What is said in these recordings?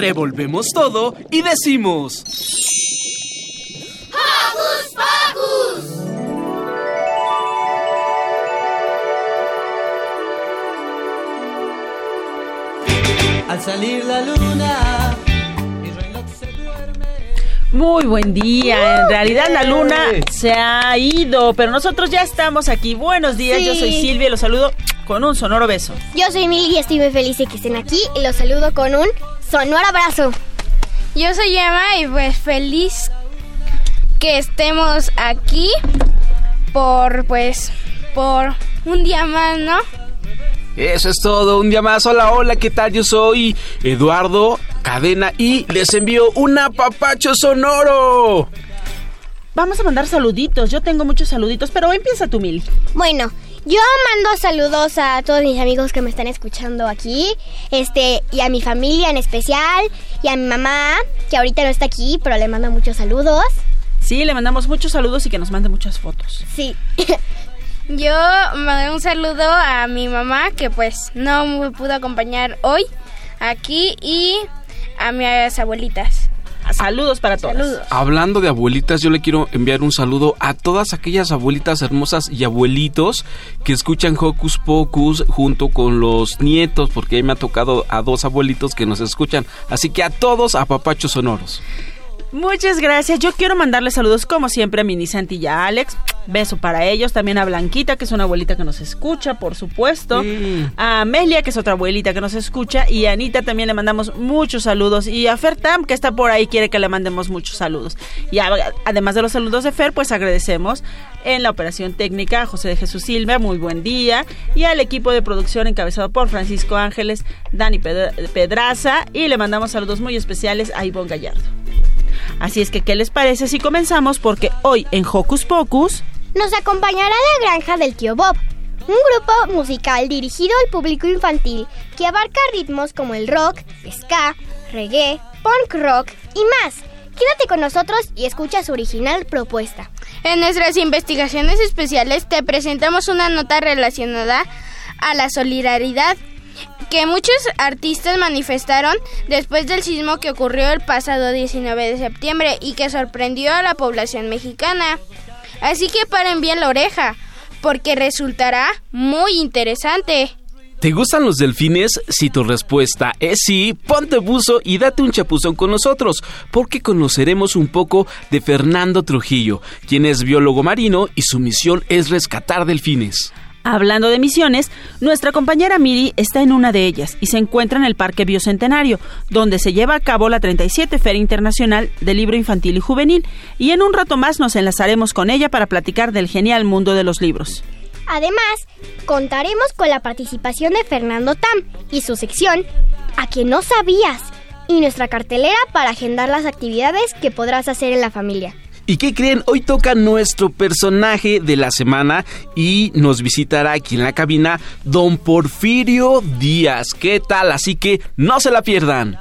Revolvemos todo y decimos... ¡Hocus Pocus! Al salir la luna, mi reloj se duerme. Muy buen día. En realidad la luna se ha ido, pero nosotros ya estamos aquí. Buenos días, yo soy. Silvia y los saludo con un sonoro beso. Yo soy Mili y estoy muy feliz de que estén aquí y los saludo con un sonoro abrazo. Yo soy Emma y pues feliz que estemos aquí por pues por un día más, ¿no? Eso es todo, un día más. Hola, hola, ¿qué tal? Yo soy Eduardo Cadena y les envío un apapacho sonoro. Vamos a mandar saluditos. Yo tengo muchos saluditos, pero empieza tú, Mili. Bueno, yo mando saludos a todos mis amigos que me están escuchando aquí, este, y a mi familia en especial, y a mi mamá, que ahorita no está aquí, pero le mando muchos saludos. Sí, le mandamos muchos saludos y que nos mande muchas fotos. Sí. Yo mandé un saludo a mi mamá que pues no me pudo acompañar hoy aquí y a mis abuelitas. Saludos para todos. Saludos. Hablando de abuelitas, yo le quiero enviar un saludo a todas aquellas abuelitas hermosas y abuelitos que escuchan Hocus Pocus junto con los nietos, porque ahí me ha tocado a dos abuelitos que nos escuchan. Así que a todos, a papachos sonoros. Muchas gracias. Yo quiero mandarle saludos como siempre a Mini Santi y a Alex. Beso para ellos. También a Blanquita, que es una abuelita que nos escucha, por supuesto. A Amelia, que es otra abuelita que nos escucha. Y a Anita también le mandamos muchos saludos. Y a Fer Tam, que está por ahí, quiere que le mandemos muchos saludos. Y a- además de los saludos de Fer, pues agradecemos en la operación técnica a José de Jesús Silva, muy buen día. Y al equipo de producción encabezado por Francisco Ángeles, Dani Pedra- Pedraza. Y le mandamos saludos muy especiales a Ivonne Gallardo. Así es que, ¿qué les parece si comenzamos? Porque hoy en Hocus Pocus... Nos acompañará la granja del tío Bob, un grupo musical dirigido al público infantil que abarca ritmos como el rock, ska, reggae, punk rock y más. Quédate con nosotros y escucha su original propuesta. En nuestras investigaciones especiales te presentamos una nota relacionada a la solidaridad que muchos artistas manifestaron después del sismo que ocurrió el pasado 19 de septiembre y que sorprendió a la población mexicana. Así que paren bien la oreja, porque resultará muy interesante. ¿Te gustan los delfines? Si tu respuesta es sí, ponte buzo y date un chapuzón con nosotros, porque conoceremos un poco de Fernando Trujillo, quien es biólogo marino y su misión es rescatar delfines. Hablando de misiones, nuestra compañera Miri está en una de ellas y se encuentra en el Parque Biocentenario, donde se lleva a cabo la 37 Feria Internacional del Libro Infantil y Juvenil, y en un rato más nos enlazaremos con ella para platicar del genial mundo de los libros. Además, contaremos con la participación de Fernando Tam y su sección A que no sabías y nuestra cartelera para agendar las actividades que podrás hacer en la familia. ¿Y qué creen? Hoy toca nuestro personaje de la semana y nos visitará aquí en la cabina don Porfirio Díaz. ¿Qué tal? Así que no se la pierdan.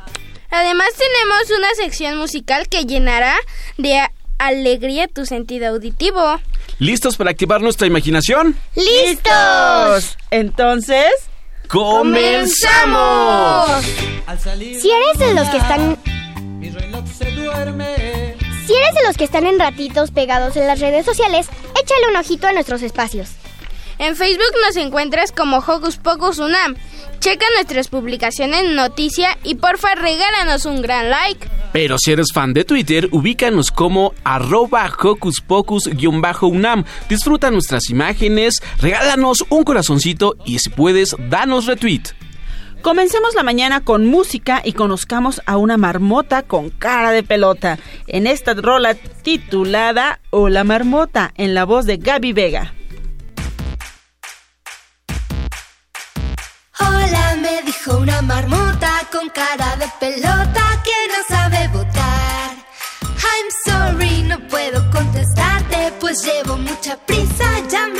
Además tenemos una sección musical que llenará de alegría tu sentido auditivo. ¿Listos para activar nuestra imaginación? ¡Listos! Entonces, ¡Comenzamos! Si eres de los que están mi reloj se duerme. Si eres de los que están en ratitos pegados en las redes sociales, échale un ojito a nuestros espacios. En Facebook nos encuentras como Hocus Pocus Unam. Checa nuestras publicaciones noticia y porfa regálanos un gran like. Pero si eres fan de Twitter, ubícanos como arroba hocus pocus-unam. Disfruta nuestras imágenes, regálanos un corazoncito y si puedes, danos retweet. Comencemos la mañana con música y conozcamos a una marmota con cara de pelota. En esta rola titulada Hola Marmota, en la voz de Gaby Vega. Hola, me dijo una marmota con cara de pelota que no sabe votar. I'm sorry, no puedo contestarte, pues llevo mucha prisa, ya me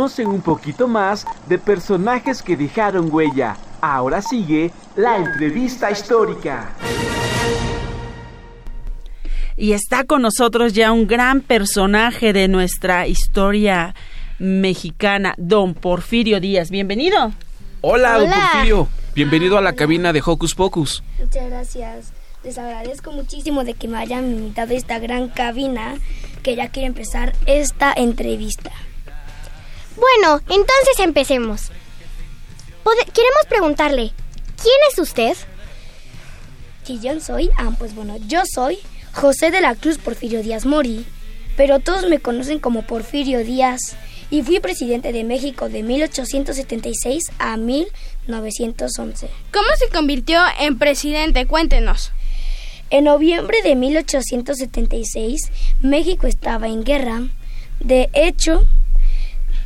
Conocen un poquito más de personajes que dejaron huella. Ahora sigue la entrevista histórica. Y está con nosotros ya un gran personaje de nuestra historia mexicana, don Porfirio Díaz. Bienvenido. Hola, don. Porfirio. Bienvenido a la cabina de Hocus Pocus. Muchas gracias. Les agradezco muchísimo de que me hayan invitado a esta gran cabina que ya quiero empezar esta entrevista. Bueno, entonces empecemos. Queremos preguntarle, ¿quién es usted? Si yo soy, ah, pues bueno, yo soy José de la Cruz Porfirio Díaz Mori, pero todos me conocen como Porfirio Díaz y fui presidente de México de 1876 a 1911. ¿Cómo se convirtió en presidente? Cuéntenos. En noviembre de 1876, México estaba en guerra. De hecho,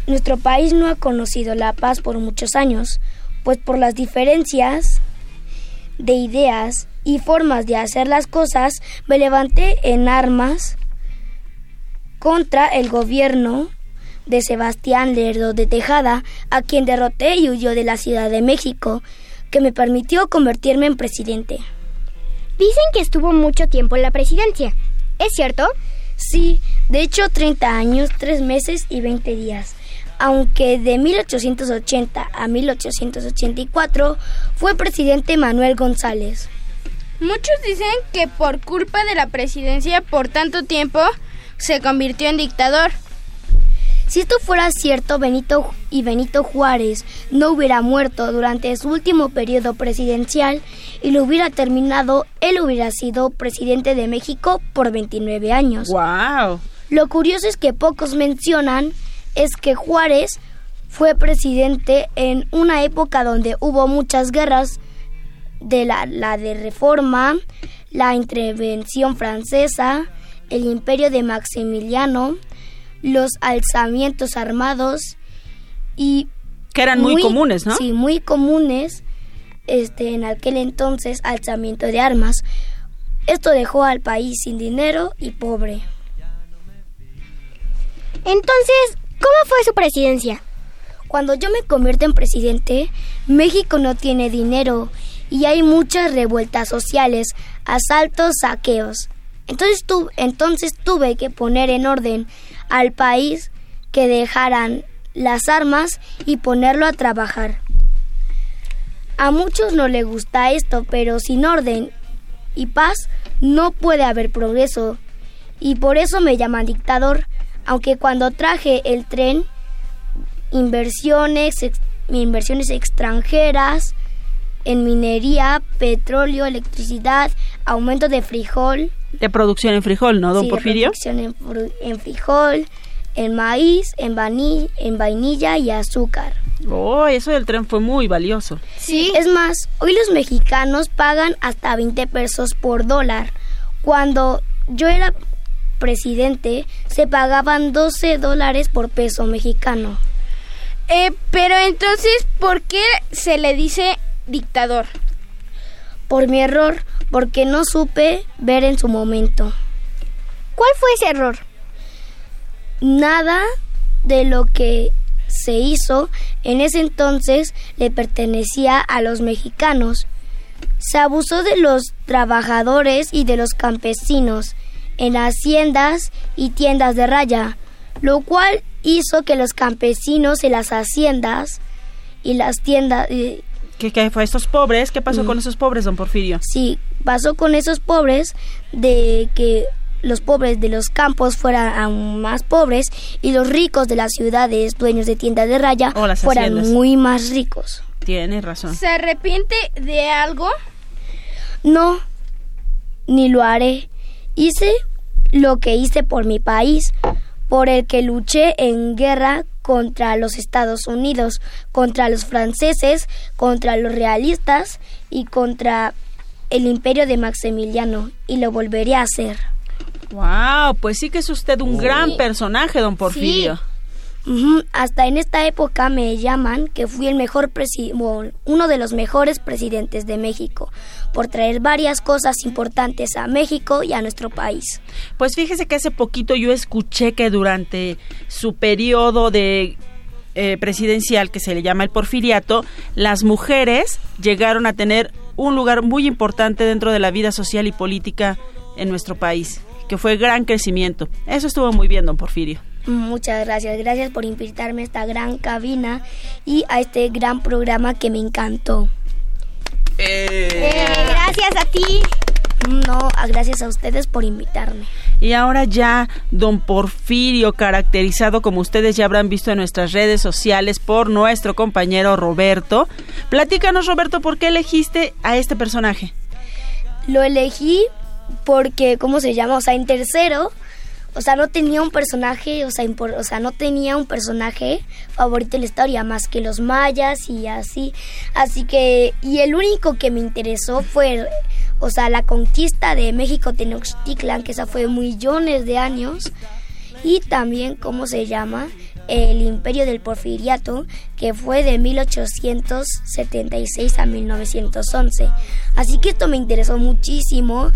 nuestro país no ha conocido la paz por muchos años, pues por las diferencias de ideas y formas de hacer las cosas, me levanté en armas contra el gobierno de Sebastián Lerdo de Tejada, a quien derroté y huyó de la Ciudad de México, que me permitió convertirme en presidente. Dicen que estuvo mucho tiempo en la presidencia. ¿Es cierto? Sí, de hecho 30 años, 3 meses y 20 días. Aunque de 1880 a 1884 fue presidente Manuel González. Muchos dicen que por culpa de la presidencia por tanto tiempo se convirtió en dictador. Si esto fuera cierto, Benito y Benito Juárez no hubiera muerto durante su último periodo presidencial y lo hubiera terminado, él hubiera sido presidente de México por 29 años. Wow. Lo curioso es que pocos mencionan es que Juárez fue presidente en una época donde hubo muchas guerras de la, la de reforma, la intervención francesa, el imperio de Maximiliano, los alzamientos armados y Que eran muy, comunes, ¿no? Sí, muy comunes este, en aquel entonces alzamiento de armas. Esto dejó al país sin dinero y pobre. Entonces, ¿cómo fue su presidencia? Cuando yo me convierto en presidente, México no tiene dinero y hay muchas revueltas sociales, asaltos, saqueos. Entonces, entonces tuve que poner en orden al país que dejaran las armas y ponerlo a trabajar. A muchos no les gusta esto, pero sin orden y paz no puede haber progreso. Y por eso me llaman dictador, aunque cuando traje el tren inversiones, ex- inversiones extranjeras en minería, petróleo, electricidad, aumento de frijol, De producción en frijol, ¿no, don sí, de Porfirio? producción en, frijol, en maíz, en, en vainilla y azúcar. Oh, eso del tren fue muy valioso. Sí. Es más, hoy los mexicanos pagan hasta 20 pesos por dólar. Cuando yo era presidente, se pagaban 12 dólares por peso mexicano. Eh, pero entonces, ¿por qué se le dice dictador? Por mi error, porque no supe ver en su momento. ¿Cuál fue ese error? Nada de lo que se hizo en ese entonces le pertenecía a los mexicanos. Se abusó de los trabajadores y de los campesinos en haciendas y tiendas de raya, lo cual hizo que los campesinos en las haciendas y las tiendas... eh, ¿Qué, qué fue estos pobres? ¿Qué pasó Mm. con esos pobres, don Porfirio? Sí, pasó con esos pobres de que los pobres de los campos fueran aún más pobres y los ricos de las ciudades, dueños de tiendas de raya, O las fueran haciendas. muy más ricos. Tienes razón. ¿Se arrepiente de algo? No, ni lo haré. Hice lo que hice por mi país, por el que luché en guerra contra los Estados Unidos, contra los franceses, contra los realistas y contra el imperio de Maximiliano, y lo volveré a hacer. Wow, pues sí que es usted un gran personaje, don Porfirio. Hasta en esta época me llaman que fui el mejor uno de los mejores presidentes de México por traer varias cosas importantes a México y a nuestro país. Pues fíjese que hace poquito yo escuché que durante su periodo de eh, presidencial, que se le llama el porfiriato, las mujeres llegaron a tener un lugar muy importante dentro de la vida social y política en nuestro país, que fue gran crecimiento. Eso estuvo muy bien, don Porfirio. Muchas gracias, gracias por invitarme a esta gran cabina y a este gran programa que me encantó. gracias a ti. No, gracias a ustedes por invitarme. Y ahora ya don Porfirio, caracterizado como ustedes ya habrán visto en nuestras redes sociales por nuestro compañero Roberto. Platícanos, Roberto, ¿por qué elegiste a este personaje? Lo elegí porque, ¿cómo se llama? O sea, en tercero, o sea, no tenía un personaje, o sea, impor- o sea, no tenía un personaje favorito en la historia más que los mayas y así. Así que, y el único que me interesó fue, o sea, la conquista de México Tenochtitlan, que esa fue millones de años. Y también, ¿cómo se llama? El imperio del porfiriato, que fue de 1876 a 1911. Así que esto me interesó muchísimo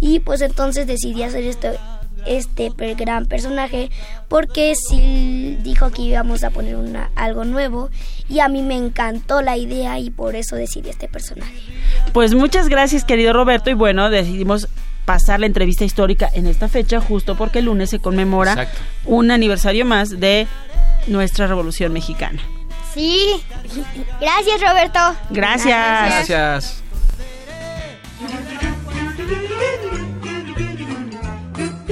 y pues entonces decidí hacer esto, este gran personaje porque sí dijo que íbamos a poner una, algo nuevo y a mí me encantó la idea y por eso decidí este personaje. Pues muchas gracias, querido Roberto, y bueno, decidimos pasar la entrevista histórica en esta fecha justo porque el lunes se conmemora Exacto. un aniversario más de nuestra Revolución Mexicana. Sí. Gracias, Roberto. Gracias. Gracias.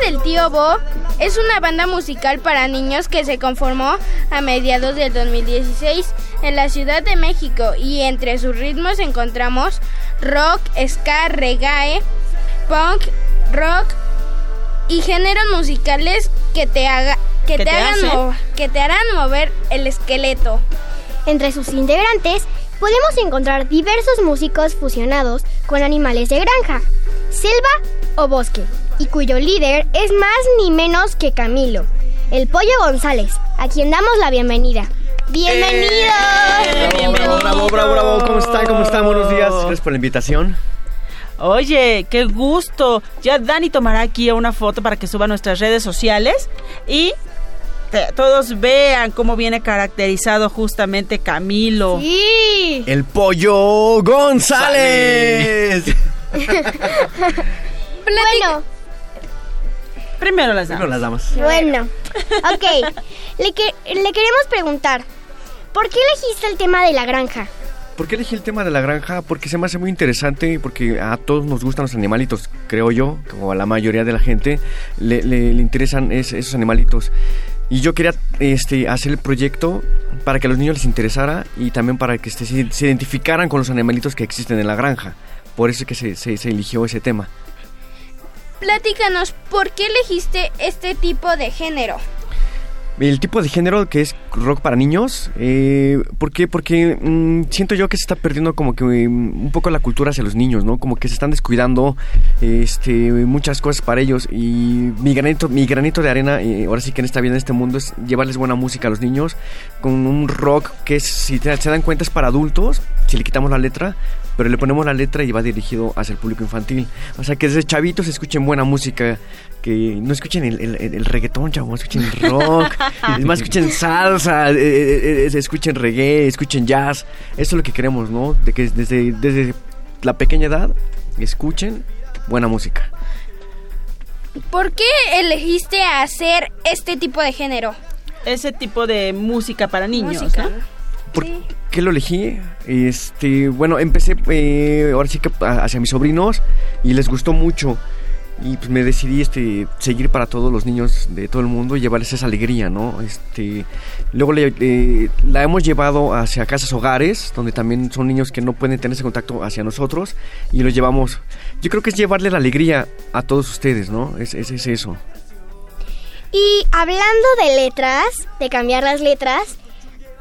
Del Tío Bob es una banda musical para niños que se conformó a mediados del 2016 en la Ciudad de México y entre sus ritmos encontramos rock, ska, reggae, punk, rock y géneros musicales que te haga que, ¿Que te, te hagan que te harán mover el esqueleto. Entre sus integrantes podemos encontrar diversos músicos fusionados con animales de granja, selva o bosque, y cuyo líder es más ni menos que Camilo, el Pollo González, a quien damos la bienvenida. ¡Bienvenido! Bienvenido. Bravo, bravo, bravo. ¿Cómo están? ¿Cómo están? Buenos días. Gracias por la invitación. Oye, qué gusto. Ya Dani tomará aquí una foto para que suba a nuestras redes sociales y te- todos vean cómo viene caracterizado justamente Camilo. ¡Sí! El pollo González. Bueno, Primero las damas. las damas. bueno. Ok, le, que- le queremos preguntar, ¿por qué elegiste el tema de la granja? ¿Por qué elegí el tema de la granja? Porque se me hace muy interesante y porque a todos nos gustan los animalitos, creo yo, como a la mayoría de la gente le, le- le interesan es- esos animalitos. Y yo quería este, hacer el proyecto para que a los niños les interesara y también para que este, se, se identificaran con los animalitos que existen en la granja. Por eso es que se, se- se eligió ese tema. Platícanos, ¿por qué elegiste este tipo de género? El tipo de género que es rock para niños, eh, ¿por qué? Porque mm, siento yo que se está perdiendo como que mm, un poco la cultura hacia los niños, ¿no? Como que se están descuidando este, muchas cosas para ellos y mi granito, mi granito de arena, eh, ahora sí que en esta vida, en este mundo, es llevarles buena música a los niños con un rock que es, si te- se dan cuenta es para adultos, si le quitamos la letra, pero le ponemos la letra y va dirigido hacia el público infantil. O sea, que desde chavitos escuchen buena música, que no escuchen el, el- el- reggaetón, chavos, escuchen el rock, es más, escuchen salsa, eh, eh, eh, escuchen reggae, escuchen jazz. Eso es lo que queremos, ¿no? De que desde, desde la pequeña edad escuchen buena música. ¿Por qué elegiste hacer este tipo de género? Ese tipo de música para niños, Música. ¿no? ¿Por qué lo elegí? Este, bueno, empecé eh, ahora sí que hacia mis sobrinos y les gustó mucho. Y pues me decidí este, seguir para todos los niños de todo el mundo y llevarles esa alegría, ¿no? Este, luego le- eh, la hemos llevado hacia casas hogares, donde también son niños que no pueden tener ese contacto hacia nosotros y los llevamos. Yo creo que es llevarle la alegría a todos ustedes, ¿no? Es, es, es eso. Y hablando de letras, de cambiar las letras,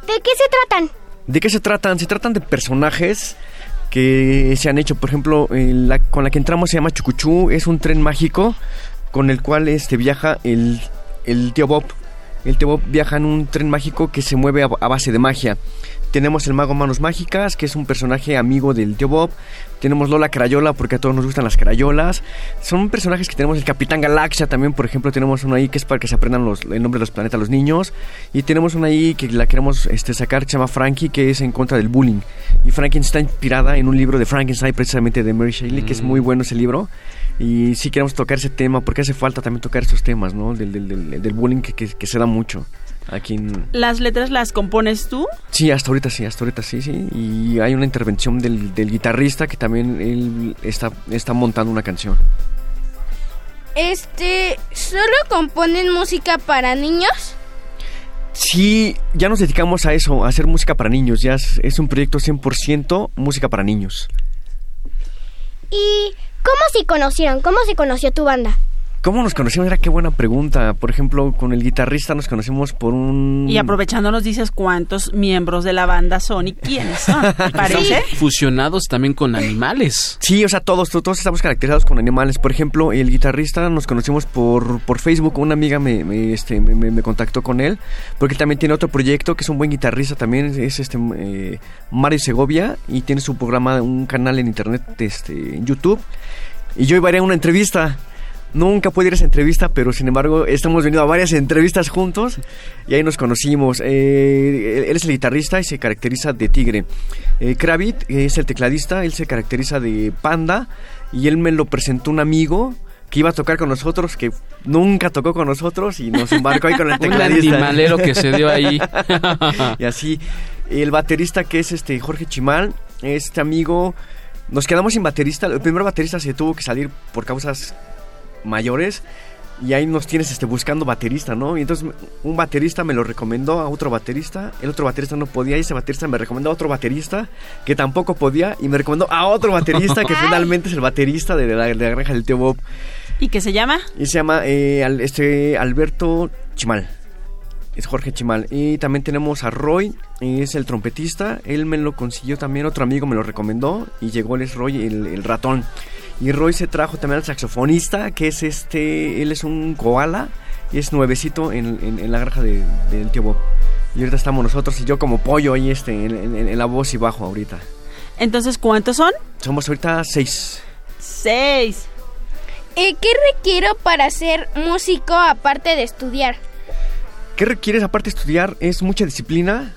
¿de qué se tratan? ¿De qué se tratan? Se tratan de personajes que se han hecho. Por ejemplo, eh, con la que entramos se llama Chucuchú. Es un tren mágico con el cual este, viaja el, el tío Bob. El tío Bob viaja en un tren mágico que se mueve a base de magia. Tenemos el mago Manos Mágicas, que es un personaje amigo del tío Bob. Tenemos Lola Crayola, porque a todos nos gustan las crayolas. Son personajes que tenemos el Capitán Galaxia también, por ejemplo, tenemos uno ahí que es para que se aprendan los, el nombre de los planetas a los niños. Y tenemos una ahí que la queremos este, sacar que se llama Frankie, que es en contra del bullying. Y Frankie está inspirada en un libro de Frankenstein, precisamente de Mary Shelley, que es muy bueno ese libro. Y sí queremos tocar ese tema, porque hace falta también tocar esos temas, ¿no? Del, del, del, del bullying que, que- que se da mucho aquí en, ¿Las letras las compones tú? Sí, hasta ahorita sí, hasta ahorita sí, sí. Y hay una intervención del, del guitarrista que también él está, está montando una canción. Este, ¿solo componen música para niños? Sí, ya nos dedicamos a eso, a hacer música para niños. Ya es, es un proyecto 100% música para niños. ¿Y cómo se conocieron? ¿Cómo se conoció tu banda? ¿Cómo nos conocimos? Era qué buena pregunta. Por ejemplo, con el guitarrista nos conocimos por un... Y aprovechando nos dices cuántos miembros de la banda son y quiénes son. ¿te ¿Parece? Fusionados también con animales. Sí, o sea, todos, to- todos estamos caracterizados con animales. Por ejemplo, el guitarrista nos conocimos por, por Facebook. Una amiga me, me, este, me, me- me contactó con él. Porque él también tiene otro proyecto que es un buen guitarrista también. Es este eh, Mario Segovia. Y tiene su programa, un canal en internet, este, en YouTube. Y yo iba a ir a una entrevista. Nunca pude ir a esa entrevista, pero sin embargo estamos venido a varias entrevistas juntos y ahí nos conocimos. Eh, él, es el guitarrista y se caracteriza de tigre. Eh, Kravit es el tecladista, él se caracteriza de panda y él me lo presentó un amigo que iba a tocar con nosotros, que nunca tocó con nosotros y nos embarcó ahí con el Un tecladista. animalero que se dio ahí. y así, el baterista que es este Jorge Chimal, este amigo, nos quedamos sin baterista. El primer baterista se tuvo que salir por causas mayores. Y ahí nos tienes este, buscando baterista, ¿no? Y entonces un baterista me lo recomendó a otro baterista, el otro baterista no podía, y ese baterista me recomendó a otro baterista que tampoco podía, y me recomendó a otro baterista que finalmente es el baterista de la, de la granja del tío Bob. ¿Y qué se llama? Y se llama eh, al- este Alberto Chimal. Es Jorge Chimal. Y también tenemos a Roy, es el trompetista. Él me lo consiguió también, otro amigo me lo recomendó. Y llegó es Roy, el, el ratón. Y Roy se trajo también al saxofonista, que es este, él es un koala. Y es nuevecito en, en- en la granja de- del tío Bob. Y ahorita estamos nosotros y yo como pollo ahí este, en, en- en la voz y bajo ahorita. Entonces, ¿cuántos son? Somos ahorita seis. Seis. Eh, ¿Qué requiero para ser músico aparte de estudiar? ¿Qué requieres aparte de estudiar? Es mucha disciplina,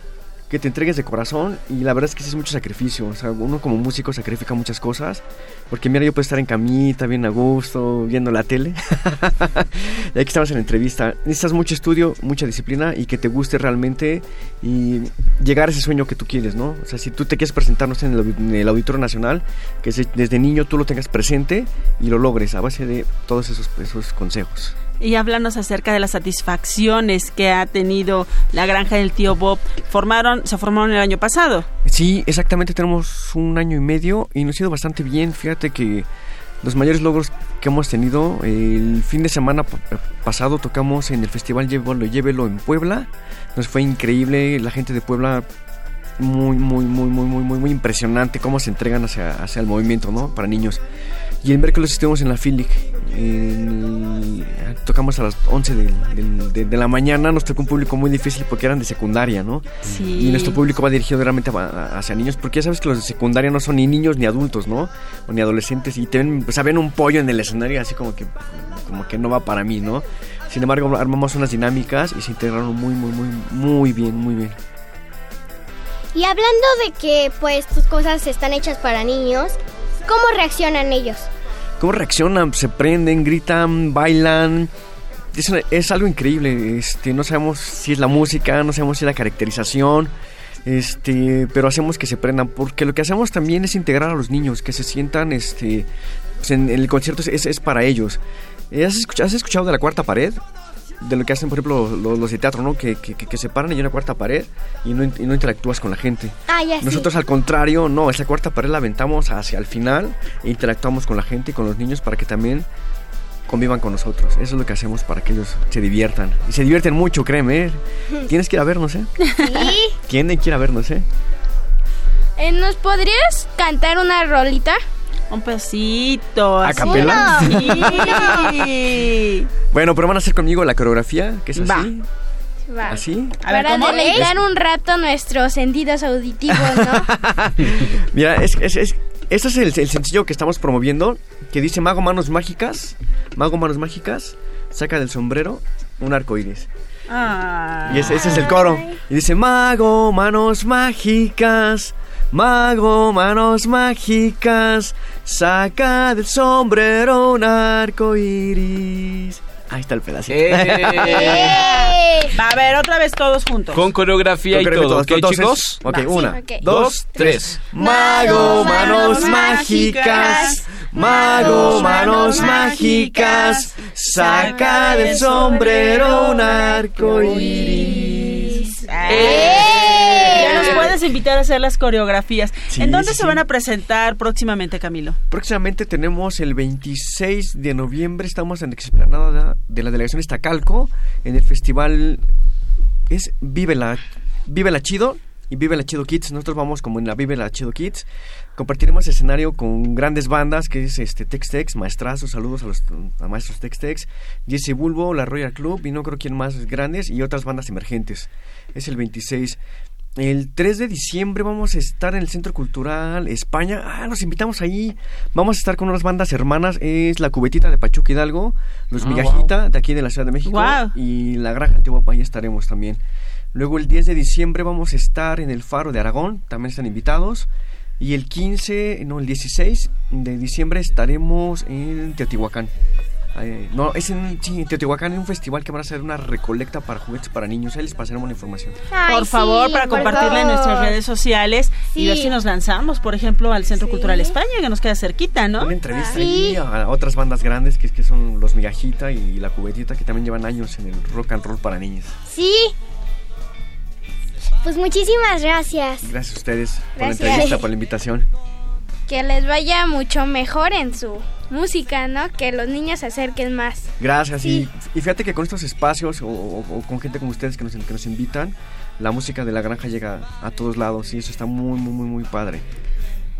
que te entregues de corazón y la verdad es que sí es mucho sacrificio. O sea, uno como músico sacrifica muchas cosas. Porque mira, yo puedo estar en camita, bien a gusto, viendo la tele. y aquí estamos en la entrevista. Necesitas mucho estudio, mucha disciplina y que te guste realmente y llegar a ese sueño que tú quieres, ¿no? O sea, si tú te quieres presentarnos en el, en el Auditorio Nacional, que desde niño tú lo tengas presente y lo logres a base de todos esos, esos consejos. Y háblanos acerca de las satisfacciones que ha tenido la granja del tío Bob. Formaron, se formaron el año pasado. Sí, exactamente, tenemos un año y medio y nos ha ido bastante bien. Fíjate que los mayores logros que hemos tenido, el fin de semana pa- pasado tocamos en el Festival Llévelo, Llévelo en Puebla. Nos fue increíble, la gente de Puebla muy, muy, muy, muy, muy, muy, muy impresionante cómo se entregan hacia, hacia el movimiento, ¿no? Para niños. Y el miércoles estuvimos en la FILIC. en- tocamos a las 11 del- del- de, de la mañana. Nos tocó un público muy difícil porque eran de secundaria, ¿no? Sí. Y nuestro público va dirigido realmente hacia niños. Porque ya sabes que los de secundaria no son ni niños ni adultos, ¿no? O ni adolescentes. Y te ven, pues, ven un pollo en el escenario así como que, como que no va para mí, ¿no? Sin embargo, armamos unas dinámicas y se integraron muy, muy, muy, muy bien, muy bien. Y hablando de que pues tus cosas están hechas para niños, ¿cómo reaccionan ellos? ¿Cómo reaccionan? Se prenden, gritan, bailan. Es, algo increíble. Este, no sabemos si es la música, no sabemos si es la caracterización. Este, pero hacemos que se prendan. Porque lo que hacemos también es integrar a los niños, que se sientan, este, pues, en, el concierto es, es- para ellos. Eh, ¿Has escuchado, has escuchado de la cuarta pared? De lo que hacen, por ejemplo, los, los de teatro, ¿no? Que, que, que- se paran y hay una cuarta pared y no, y no interactúas con la gente. Ah, ya sí. Nosotros al contrario, no, esa cuarta pared la aventamos hacia el final e interactuamos con la gente y con los niños para que también convivan con nosotros. Eso es lo que hacemos para que ellos se diviertan. Y se divierten mucho, créeme. ¿eh? Tienes que ir a vernos, ¿eh? Sí. Tienen que ir a vernos, ¿eh? Eh, ¿Nos podrías cantar una rolita? Un pedacito. ¿A capela? Sí. Bueno, pero van a hacer conmigo la coreografía, que es así. Va. ¿Así? A ver, Para ¿cómo? deleitar un rato nuestros sentidos auditivos, ¿no? Mira, es, es, es- este es el, el sencillo que estamos promoviendo, que dice Mago Manos Mágicas. Mago Manos Mágicas, saca del sombrero un arco iris. Ah. Y ese, ese es el coro. Y dice, mago, manos mágicas, mago, manos mágicas, saca del sombrero un arco iris. Ahí está el pedacito. Eh. Va a ver, otra vez todos juntos. Con coreografía y Con todo, coreografía, ¿ok, todos, chicos? Ok, Va, sí, una, dos, tres. Mago, manos mágicas, mago, manos mágicas, saca del sombrero un arco iris. Ya invitar a hacer las coreografías. Sí, ¿En dónde sí, se van a presentar próximamente, Camilo? Próximamente tenemos el 26 de noviembre, estamos en la explanada de la delegación Iztacalco, en el festival es Vive la, Vive la Chido y Vive la Chido Kids. Nosotros vamos como en la Vive la Chido Kids. Compartiremos escenario con grandes bandas que es este Tex Tex, Maestrazos, saludos a los a maestros Tex Tex, Jesse Bulbo, la Royal Club y no creo quién más grandes y otras bandas emergentes. Es el 26. El 3 de diciembre vamos a estar en el Centro Cultural España. Ah, los invitamos ahí. Vamos a estar con unas bandas hermanas. Es la Cubetita de Pachuca Hidalgo, Los Ah, Migajita de aquí de la Ciudad de México y la Granja Antiguapa. Ahí estaremos también. Luego el 10 de diciembre vamos a estar en el Faro de Aragón. También están invitados. Y el 15, no, el 16 de diciembre estaremos en Teotihuacán. Eh, no, es en, sí, en Teotihuacán, en un festival que van a hacer una recolecta para juguetes para niños. Ahí les pasaremos la información. Ay, por favor, sí, para por compartirla en nuestras redes sociales y ver si nos lanzamos, por ejemplo, al Centro Cultural España, que nos queda cerquita, ¿no? Una entrevista Sí. ahí a otras bandas grandes que, que son los Migajita y la Cubetita que también llevan años en el rock and roll para niños. Sí. Pues muchísimas gracias. Gracias a ustedes por la Gracias. entrevista, por la invitación. Que les vaya mucho mejor en su música, ¿no? Que los niños se acerquen más. Gracias. Y, y fíjate que con estos espacios o, o- o con gente como ustedes que nos, que nos invitan, la música de la granja llega a todos lados y eso está muy, muy, muy, muy padre.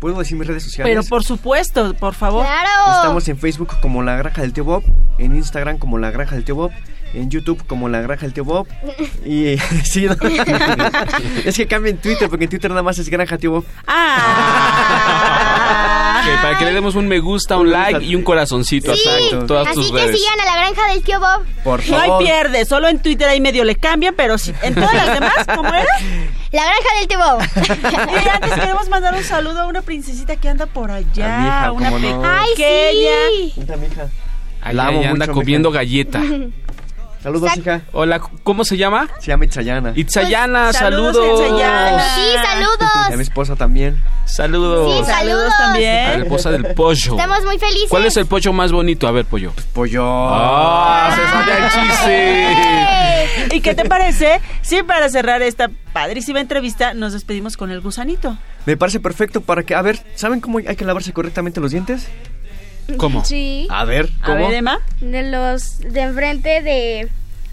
¿Puedo decir mis redes sociales? Pero por supuesto, por favor. Claro. Estamos en Facebook como La Granja del Tío Bob, en Instagram como La Granja del Tío Bob, en YouTube como La Granja del Tío Bob. Y sí, ¿no? es que cambia en Twitter, porque en Twitter nada más es Granja Tío Bob. Ah. Ok, para que le demos un me gusta, un like y un corazoncito. Sí. Exacto. Todas Así tus que redes. sigan a la granja del tío Bob. Por No hay favor. pierde, solo en Twitter ahí medio le cambian, pero sí- en todas las demás, ¿cómo era? La granja del tío Bob. Y antes queremos mandar un saludo a una princesita que anda por allá, una no. pequeña. Ay, sí. Mira, mija. Ahí, La amo anda comiendo galleta. Saludos, hija. Hola, ¿cómo se llama? Se llama Itzayana. Itzayana, Pues, saludos, saludos. Itzayana. Sí, Y a mi saludos. esposa también. Saludos. Sí, saludos. A la también. esposa del pollo. Estamos muy felices. ¿Cuál es el pollo más bonito? A ver, pollo. Pollo. ¡Ah! se sabía el chiste. ¿Y qué te parece? Sí, para cerrar esta padrísima entrevista, nos despedimos con el gusanito. Me parece perfecto para que... A ver, ¿saben cómo hay que lavarse correctamente los dientes? ¿Cómo? Sí. A ver, A ¿cómo? ver, Emma. De los de enfrente de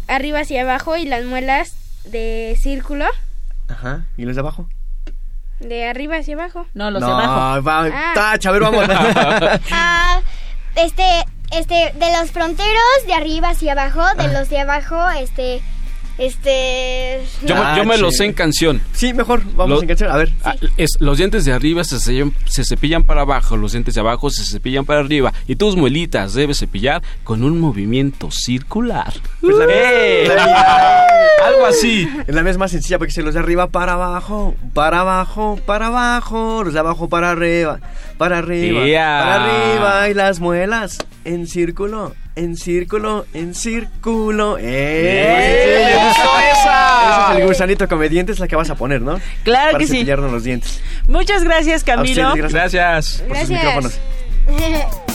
arriba hacia abajo y las muelas de círculo Ajá. ¿Y los de abajo? de arriba hacia abajo. No, los no, de abajo. va, Ah. tacha, a ver, vamos. Ah, este, este, de los fronteros de arriba hacia abajo, de los de abajo, este, este. Yo, Ah, yo me lo che. sé en canción. sí, mejor, vamos Lo- a enganchar. A ver. Ah, es, los dientes de arriba se cepillan, se cepillan para abajo, los dientes de abajo se cepillan para arriba. Y tus muelitas debes cepillar con un movimiento circular. Pues la mía- ¡Eh! la Algo así. Es la misma sencilla porque se los de arriba para abajo, para abajo, para abajo, los de abajo para arriba, para arriba, ¡Ea! para arriba y las muelas en círculo, en círculo, en círculo. ¡Eh! ¡Eh! ¡Me gustó esa! Ese es el gusanito comediante, es la que vas a poner, ¿no? Claro Para que sí. cepillarnos los dientes. Muchas gracias, A Camilo. ustedes, gracias Gracias. por sus Gracias. micrófonos.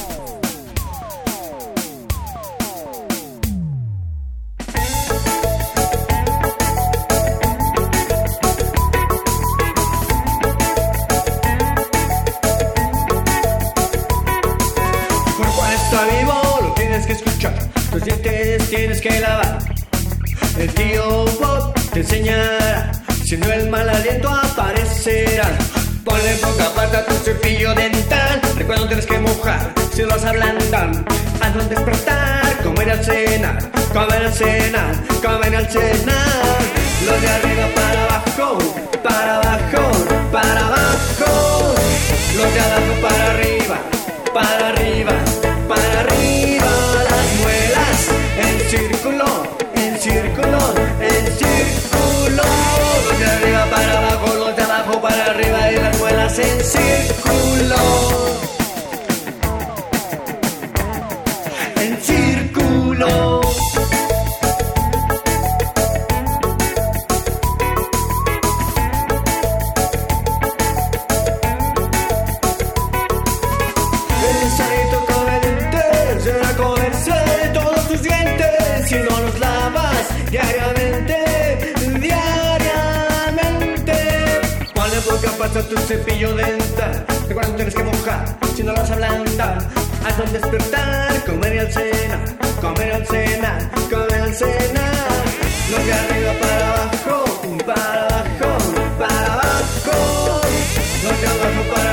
tienes que lavar. El tío Bob te enseñará. Si no el mal aliento aparecerá. Ponle poca parte a tu cepillo dental. Recuerda tienes que mojar, si lo vas a ablandar. Hazlo al despertar, comer al cenar, comer al cenar, comer al cenar. Los de arriba para abajo, para abajo, para abajo. Los de abajo para arriba, para arriba, círculo. De arriba para abajo, los de abajo para arriba y las muelas en círculo. Poca pasta a tu cepillo dental. Recuerda no tienes que mojar si no vas a ablandar. Hazlo al despertar, comer y al cenar, comer y al cenar, comer al cenar. Los de arriba para abajo, para abajo, para abajo. Los de abajo para arriba,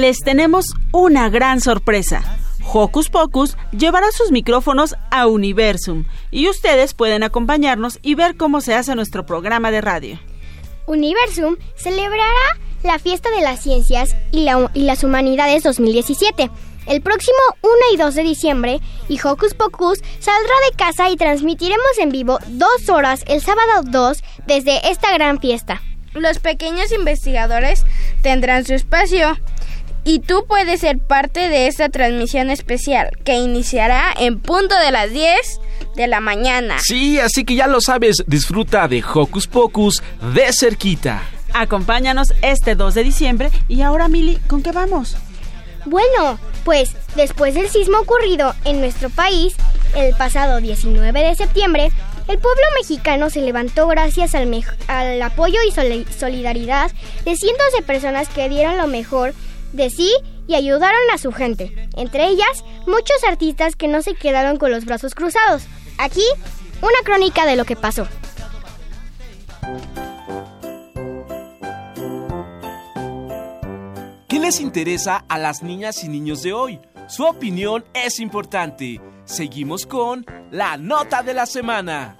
Les tenemos una gran sorpresa. Hocus Pocus llevará sus micrófonos a Universum y ustedes pueden acompañarnos y ver cómo se hace nuestro programa de radio. Universum celebrará la Fiesta de las Ciencias y, la- y las Humanidades 2017 el próximo 1 y 2 de diciembre y Hocus Pocus saldrá de casa y transmitiremos en vivo dos horas el sábado 2 desde esta gran fiesta. Los pequeños investigadores tendrán su espacio y tú puedes ser parte de esta transmisión especial que iniciará en punto de las 10 de la mañana. Sí, así que ya lo sabes, disfruta de Hocus Pocus de cerquita. Acompáñanos este 2 de diciembre y ahora Mili, ¿con qué vamos? Bueno, pues después del sismo ocurrido en nuestro país el pasado 19 de septiembre, El pueblo mexicano se levantó gracias al, mej- al apoyo y soli- solidaridad de cientos de personas que dieron lo mejor de sí y ayudaron a su gente. Entre ellas, muchos artistas que no se quedaron con los brazos cruzados. Aquí, una crónica de lo que pasó. ¿Qué les interesa a las niñas y niños de hoy? Su opinión es importante. Seguimos con la nota de la semana.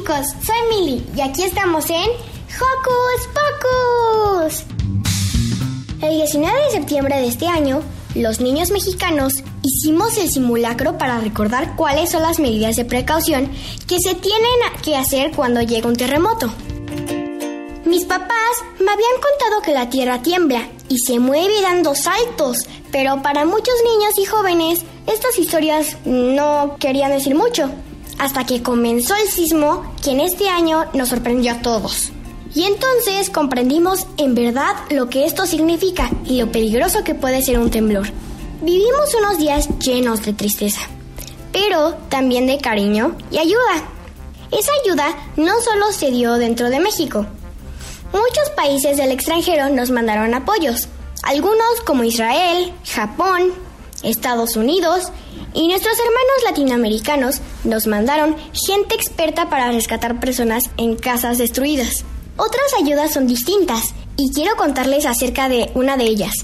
Chicos, soy Mili y aquí estamos en Hocus Pocus. El 19 de septiembre de este año, los niños mexicanos hicimos el simulacro para recordar cuáles son las medidas de precaución que se tienen que hacer cuando llega un terremoto. Mis papás me habían contado que la tierra tiembla y se mueve dando saltos, pero para muchos niños y jóvenes estas historias no querían decir mucho, hasta que comenzó el sismo que en este año nos sorprendió a todos. Y entonces comprendimos en verdad lo que esto significa y lo peligroso que puede ser un temblor. Vivimos unos días llenos de tristeza, pero también de cariño y ayuda. Esa ayuda no solo se dio dentro de México, Muchos países del extranjero nos mandaron apoyos, algunos como Israel, Japón, Estados Unidos y nuestros hermanos latinoamericanos nos mandaron gente experta para rescatar personas en casas destruidas. Otras ayudas son distintas y quiero contarles acerca de una de ellas.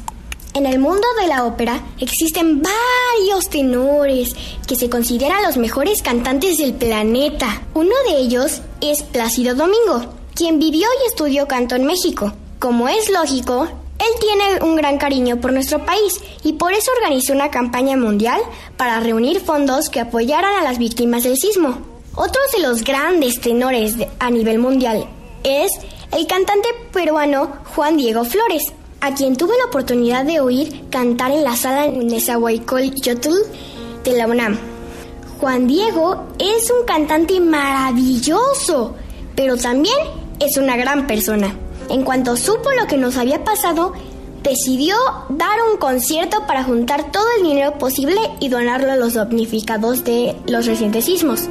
En el mundo de la ópera existen varios tenores que se consideran los mejores cantantes del planeta. Uno de ellos es Plácido Domingo, quien vivió y estudió canto en México. Como es lógico, él tiene un gran cariño por nuestro país y por eso organizó una campaña mundial para reunir fondos que apoyaran a las víctimas del sismo. Otro de los grandes tenores a nivel mundial es el cantante peruano Juan Diego Flores, a quien tuve la oportunidad de oír cantar en la sala Nezahualcóyotl de la UNAM. Juan Diego es un cantante maravilloso, pero también es una gran persona. En cuanto supo lo que nos había pasado, decidió dar un concierto para juntar todo el dinero posible y donarlo a los damnificados de los recientes sismos.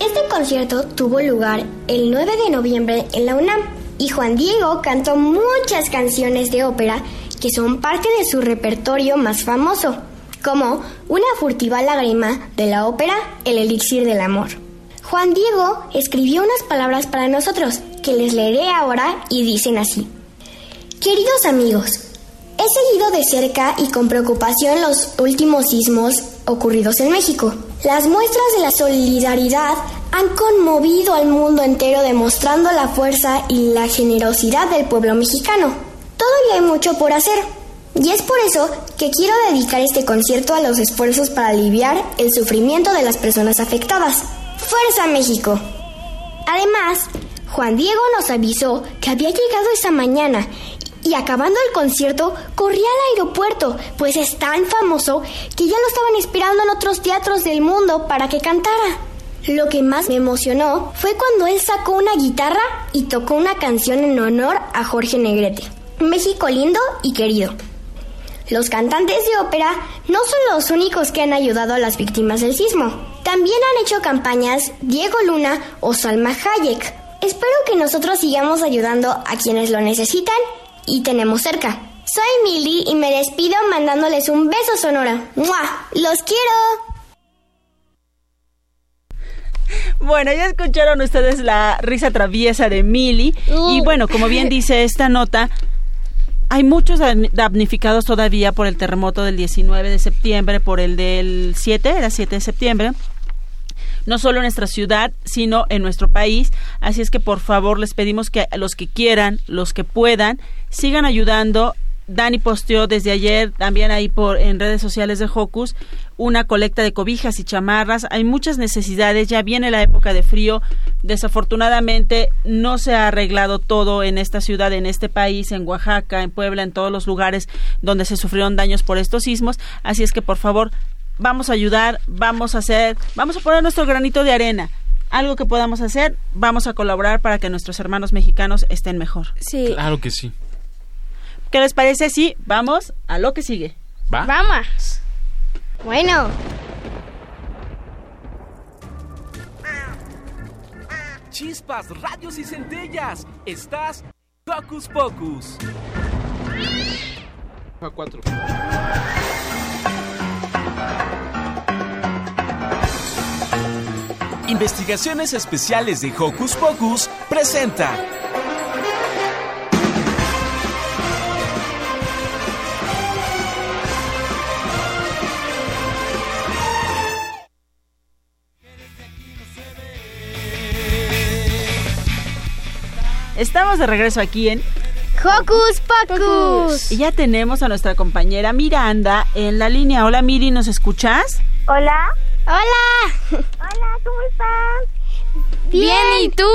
Este concierto tuvo lugar el 9 de noviembre en la UNAM y Juan Diego cantó muchas canciones de ópera que son parte de su repertorio más famoso, como Una furtiva lágrima de la ópera El elixir del amor. Juan Diego escribió unas palabras para nosotros que les leeré ahora y dicen así. Queridos amigos, he seguido de cerca y con preocupación los últimos sismos ocurridos en México. Las muestras de la solidaridad han conmovido al mundo entero demostrando la fuerza y la generosidad del pueblo mexicano. Todavía hay mucho por hacer. Y es por eso que quiero dedicar este concierto a los esfuerzos para aliviar el sufrimiento de las personas afectadas. ¡Fuerza México! Además, Juan Diego nos avisó que había llegado esa mañana y acabando el concierto corría al aeropuerto, pues es tan famoso que ya lo estaban esperando en otros teatros del mundo para que cantara. Lo que más me emocionó fue cuando él sacó una guitarra y tocó una canción en honor a Jorge Negrete. México lindo y querido. Los cantantes de ópera no son los únicos que han ayudado a las víctimas del sismo. También han hecho campañas Diego Luna o Salma Hayek. Espero que nosotros sigamos ayudando a quienes lo necesitan y tenemos cerca. Soy Mili y me despido mandándoles un beso sonora. ¡Mua! ¡Los quiero! Bueno, ya escucharon ustedes la risa traviesa de Mili. Y bueno, como bien dice esta nota, hay muchos damnificados todavía por el terremoto del 19 de septiembre, por el del 7, era 7 de septiembre. No solo en nuestra ciudad, sino en nuestro país. Así es que por favor les pedimos que los que quieran, los que puedan, sigan ayudando. Dani posteó desde ayer también ahí por en redes sociales de Hocus una colecta de cobijas y chamarras. Hay muchas necesidades, ya viene la época de frío. Desafortunadamente no se ha arreglado todo en esta ciudad, en este país, en Oaxaca, en Puebla, en todos los lugares donde se sufrieron daños por estos sismos. Así es que por favor vamos a ayudar, vamos a hacer, vamos a poner nuestro granito de arena. algo que podamos hacer, vamos a colaborar para que nuestros hermanos mexicanos estén mejor. Sí. Claro que sí. ¿Qué les parece si vamos a lo que sigue? ¿Va? Vamos. Bueno, Chispas, radios y centellas. Estás Hocus Pocus. A cuatro. Investigaciones Especiales de Hocus Pocus presenta. Estamos de regreso aquí en Hocus Pocus. y ya tenemos a nuestra compañera Miranda en la línea. Hola Miri, ¿nos escuchas? Hola. Hola. Hola, ¿cómo estás? Bien, ¿y tú?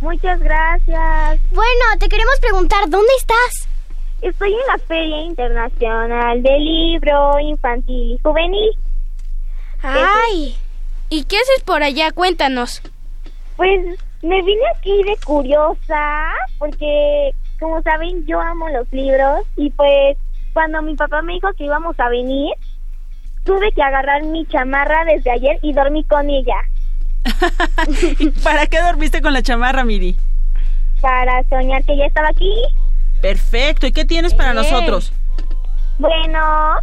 Muchas gracias. Bueno, te queremos preguntar, ¿dónde estás? Estoy en la Feria Internacional del Libro Infantil y Juvenil. Ay. ¿Y qué haces por allá? Cuéntanos. Pues me vine aquí de curiosa porque, como saben, yo amo los libros y pues cuando mi papá me dijo que íbamos a venir, tuve que agarrar mi chamarra desde ayer y dormí con ella ¿Y ¿Para qué dormiste con la chamarra, Miri? para soñar que ya estaba aquí. Perfecto. ¿Y qué tienes para nosotros? Bueno,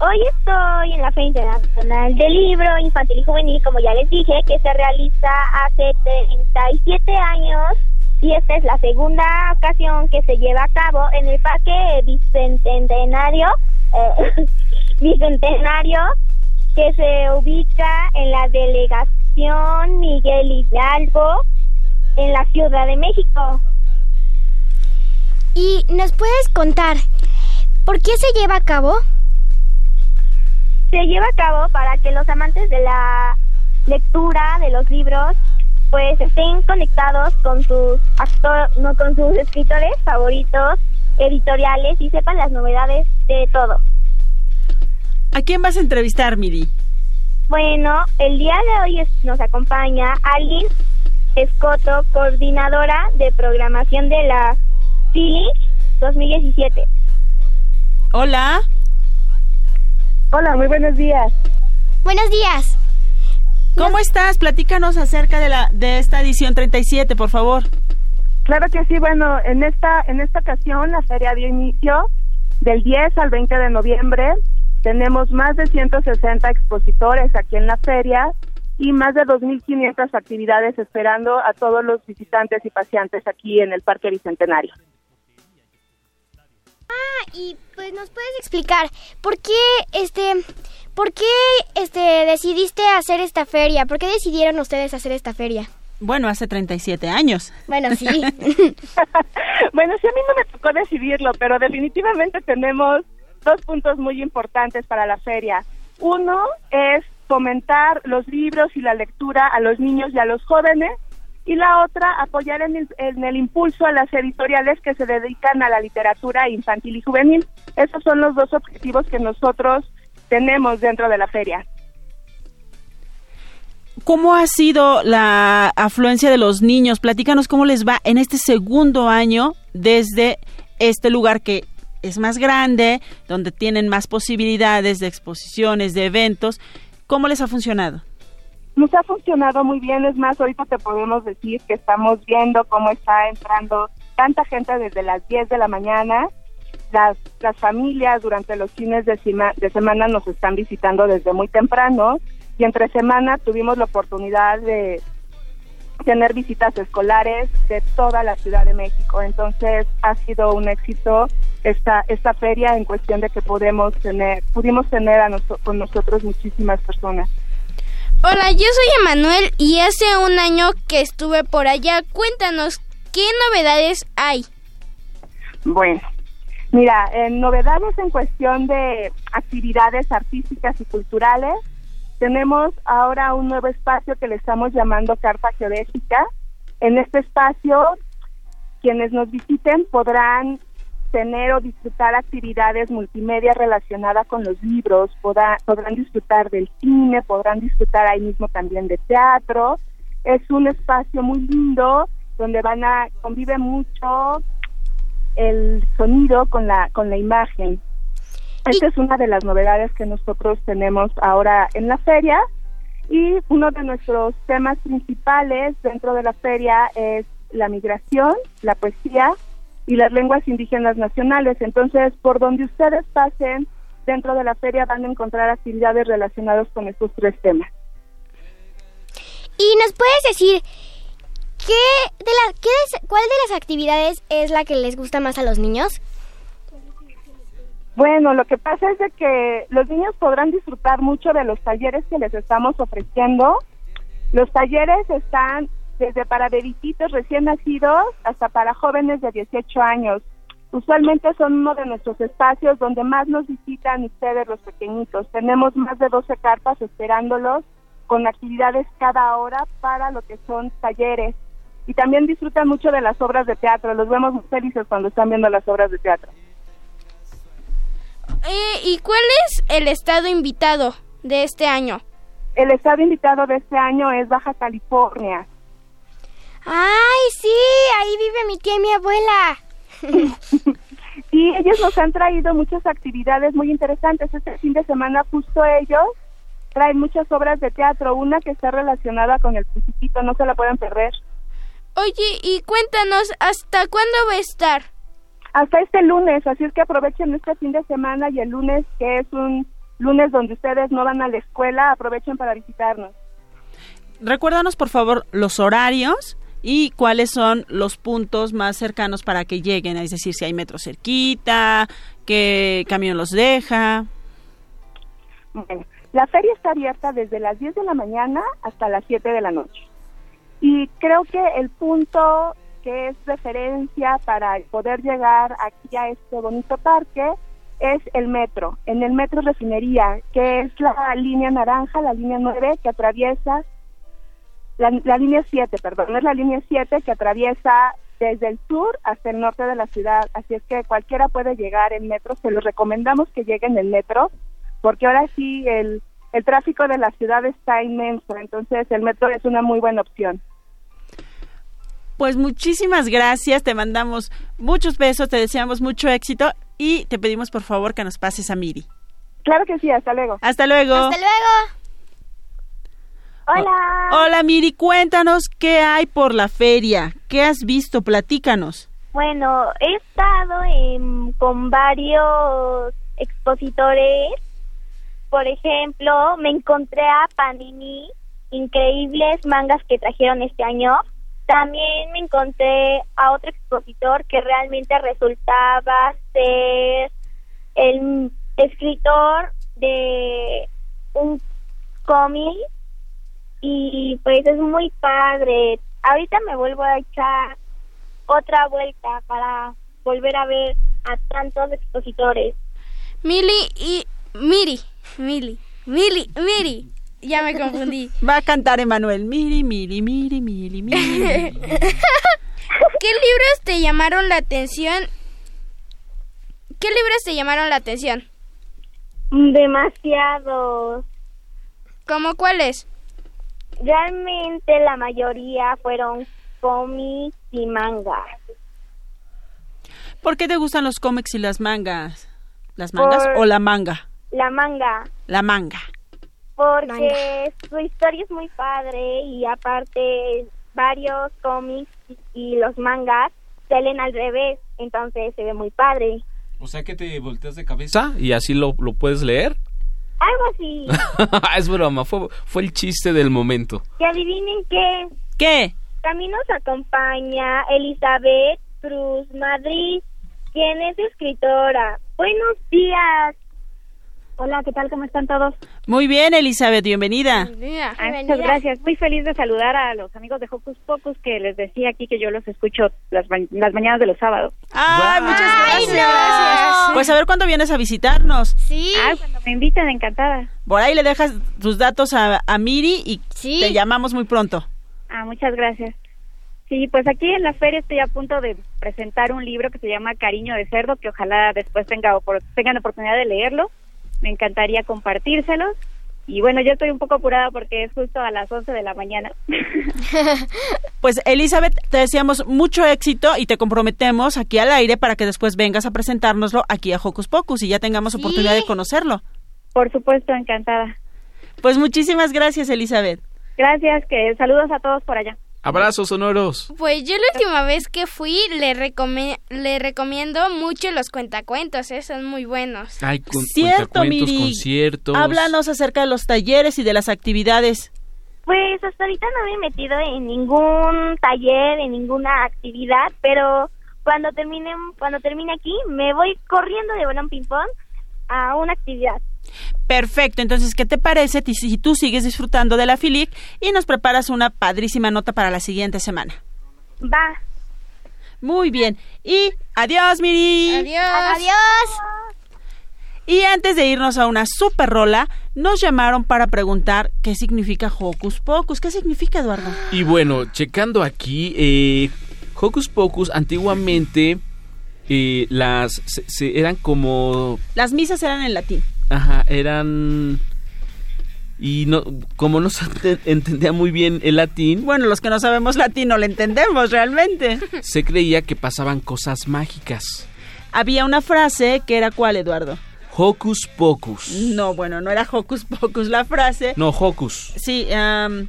hoy estoy en la Feria Internacional del Libro Infantil y Juvenil, como ya les dije, que se realiza hace 37 años y esta es la segunda ocasión que se lleva a cabo en el Parque Bicentenario, eh, Bicentenario, que se ubica en la delegación Miguel Hidalgo, en la Ciudad de México. ¿Y nos puedes contar por qué se lleva a cabo? se lleva a cabo para que los amantes de la lectura de los libros pues estén conectados con sus actor no con sus escritores favoritos editoriales y sepan las novedades de todo. ¿A quién vas a entrevistar, Miri? Bueno, el día de hoy es- nos acompaña Alin Escoto, coordinadora de programación de la Philly 2017. Hola. Hola, muy buenos días. Buenos días. ¿Cómo estás? Platícanos acerca de la de esta edición 37, por favor. Claro que sí, bueno, en esta en esta ocasión la feria dio inicio del 10 al 20 de noviembre. Tenemos más de 160 expositores aquí en la feria y más de 2.500 actividades esperando a todos los visitantes y paseantes aquí en el Parque Bicentenario. Ah, y pues nos puedes explicar por qué este por qué este decidiste hacer esta feria? ¿Por qué decidieron ustedes hacer esta feria? Bueno, hace 37 años. Bueno, sí. bueno, sí, a mí no me tocó decidirlo, pero definitivamente tenemos dos puntos muy importantes para la feria. Uno es fomentar los libros y la lectura a los niños y a los jóvenes, y la otra, apoyar en el, impulso a las editoriales que se dedican a la literatura infantil y juvenil. Esos son los dos objetivos que nosotros tenemos dentro de la feria. ¿Cómo ha sido la afluencia de los niños? Platícanos cómo les va en este segundo año desde este lugar que es más grande, donde tienen más posibilidades de exposiciones, de eventos. ¿Cómo les ha funcionado? Nos ha funcionado muy bien, es más, ahorita te podemos decir que estamos viendo cómo está entrando tanta gente desde las 10 de la mañana. Las, las familias durante los fines de, sema- de semana nos están visitando desde muy temprano y entre semana tuvimos la oportunidad de tener visitas escolares de toda la Ciudad de México. Entonces ha sido un éxito esta esta feria en cuestión de que podemos tener pudimos tener a noso- con nosotros muchísimas personas. Hola, yo soy Emanuel y hace un año que estuve por allá. Cuéntanos, ¿qué novedades hay? Bueno, mira, en novedades en cuestión de actividades artísticas y culturales, tenemos ahora un nuevo espacio que le estamos llamando Carta Geodésica. En este espacio, quienes nos visiten podrán tener o disfrutar actividades multimedia relacionadas con los libros, poda- podrán disfrutar del cine, podrán disfrutar ahí mismo también de teatro Es un espacio muy lindo donde van a convive mucho el sonido con la con la imagen. Esta es una de las novedades que nosotros tenemos ahora en la feria y uno de nuestros temas principales dentro de la feria es la migración, la poesía y las lenguas indígenas nacionales. Entonces, por donde ustedes pasen dentro de la feria van a encontrar actividades relacionadas con estos tres temas. ¿Y nos puedes decir qué de la, qué es- cuál de las actividades es la que les gusta más a los niños? Bueno, lo que pasa es de que los niños podrán disfrutar mucho de los talleres que les estamos ofreciendo. Los talleres están desde para bebitos recién nacidos hasta para jóvenes de 18 años. Usualmente son uno de nuestros espacios donde más nos visitan ustedes los pequeñitos. Tenemos más de 12 carpas esperándolos con actividades cada hora para lo que son talleres. Y también disfrutan mucho de las obras de teatro. Los vemos muy felices cuando están viendo las obras de teatro. Eh, ¿Y cuál es el estado invitado de este año? El estado invitado de este año es Baja California. ¡Ay, sí! Ahí vive mi tía y mi abuela. Y ellos nos han traído muchas actividades muy interesantes. Este fin de semana justo ellos traen muchas obras de teatro, una que está relacionada con el principito, no se la pueden perder. Oye, y cuéntanos, ¿hasta cuándo va a estar? Hasta este lunes, así es que aprovechen este fin de semana y el lunes, que es un lunes donde ustedes no van a la escuela, aprovechen para visitarnos. Recuérdanos, por favor, los horarios y cuáles son los puntos más cercanos para que lleguen. Es decir, si hay metro cerquita, qué camión los deja. Bueno, la feria está abierta desde las 10 de la mañana hasta las 7 de la noche. Y creo que el punto que es referencia para poder llegar aquí a este bonito parque es el metro. En el metro refinería, que es la línea naranja, la línea 9 que atraviesa la, la línea 7, perdón, es la línea 7 que atraviesa desde el sur hasta el norte de la ciudad. Así es que cualquiera puede llegar en metro. Se los recomendamos que lleguen en metro, porque ahora sí el, el tráfico de la ciudad está inmenso. Entonces el metro es una muy buena opción. Pues muchísimas gracias, te mandamos muchos besos, te deseamos mucho éxito y te pedimos por favor que nos pases a Miri. Claro que sí, hasta luego. Hasta luego. Hasta luego. Hola. Hola Miri, cuéntanos qué hay por la feria, qué has visto, platícanos. Bueno, he estado en- con varios expositores. Por ejemplo, me encontré a Panini, increíbles mangas que trajeron este año. También me encontré a otro expositor que realmente resultaba ser el escritor de un cómic y pues es muy padre. Ahorita me vuelvo a echar otra vuelta para volver a ver a tantos expositores. Mili y Miri, Mili, Mili, Miri. Ya me confundí. Va a cantar Emanuel. Miri, Miri, Miri, Miri, Miri. ¿Qué libros te llamaron la atención? ¿Qué libros te llamaron la atención? Demasiados. ¿Cómo cuáles? Realmente la mayoría fueron cómics y mangas. ¿Por qué te gustan los cómics y las mangas? ¿Las mangas Por- o la manga? La manga, La manga. porque su historia es muy padre y aparte varios cómics y los mangas salen al revés, entonces se ve muy padre. O sea que te volteas de cabeza y así lo, lo puedes leer. Algo así. es broma, fue, fue el chiste del momento. Y adivinen qué. ¿Qué? También nos acompaña Elizabeth Cruz Madrid, quien es escritora. Buenos días. Hola, ¿qué tal? ¿Cómo están todos? Muy bien, Elizabeth, bienvenida. Ay, muchas gracias. Muy feliz de saludar a los amigos de Hocus Pocus que les decía aquí que yo los escucho las, ma- las mañanas de los sábados. ¡Ay, muchas gracias! Pues a ver cuándo vienes a visitarnos. Sí. Ah, cuando me inviten, encantada. Por ahí le dejas tus datos a, a Miri y te llamamos muy pronto. Ah, muchas gracias. Sí, pues aquí en la feria estoy a punto de presentar un libro que se llama Cariño de Cerdo, que ojalá después tenga opor- tengan oportunidad de leerlo. Me encantaría compartírselos. Y bueno, yo estoy un poco apurada porque es justo a las 11 de la mañana. Pues Elizabeth, te deseamos mucho éxito y te comprometemos aquí al aire para que después vengas a presentárnoslo aquí a Hocus Pocus y ya tengamos oportunidad de conocerlo. Por supuesto, encantada. Pues muchísimas gracias, Elizabeth. Gracias, que saludos a todos por allá. Abrazos sonoros. Pues yo la última vez que fui le, recome- le recomiendo mucho los cuentacuentos, eh, son muy buenos. Ay, con, Cierto, cuentacuentos, Miri. conciertos. Háblanos acerca de los talleres y de las actividades. Pues hasta ahorita no me he metido en ningún taller, en ninguna actividad, pero cuando termine, cuando termine aquí me voy corriendo de balón ping pong a una actividad. Perfecto, entonces, ¿qué te parece si tú sigues disfrutando de la FILIC y nos preparas una padrísima nota para la siguiente semana? Va. Muy bien. Y adiós, Miri. Adiós. Adiós. Y antes de irnos a una super rola, nos llamaron para preguntar qué significa Hocus Pocus. ¿Qué significa, Eduardo? Y bueno, checando aquí, eh, Hocus Pocus antiguamente eh, las se- se- eran como Las misas eran en latín. Ajá, eran... Y no, como no se ente- entendía muy bien el latín, Bueno, los que no sabemos latín no lo entendemos realmente. se creía que pasaban cosas mágicas. Había una frase que era ¿cuál, Eduardo? Hocus pocus. No, bueno, no era Hocus Pocus la frase. No, hocus. Sí, am,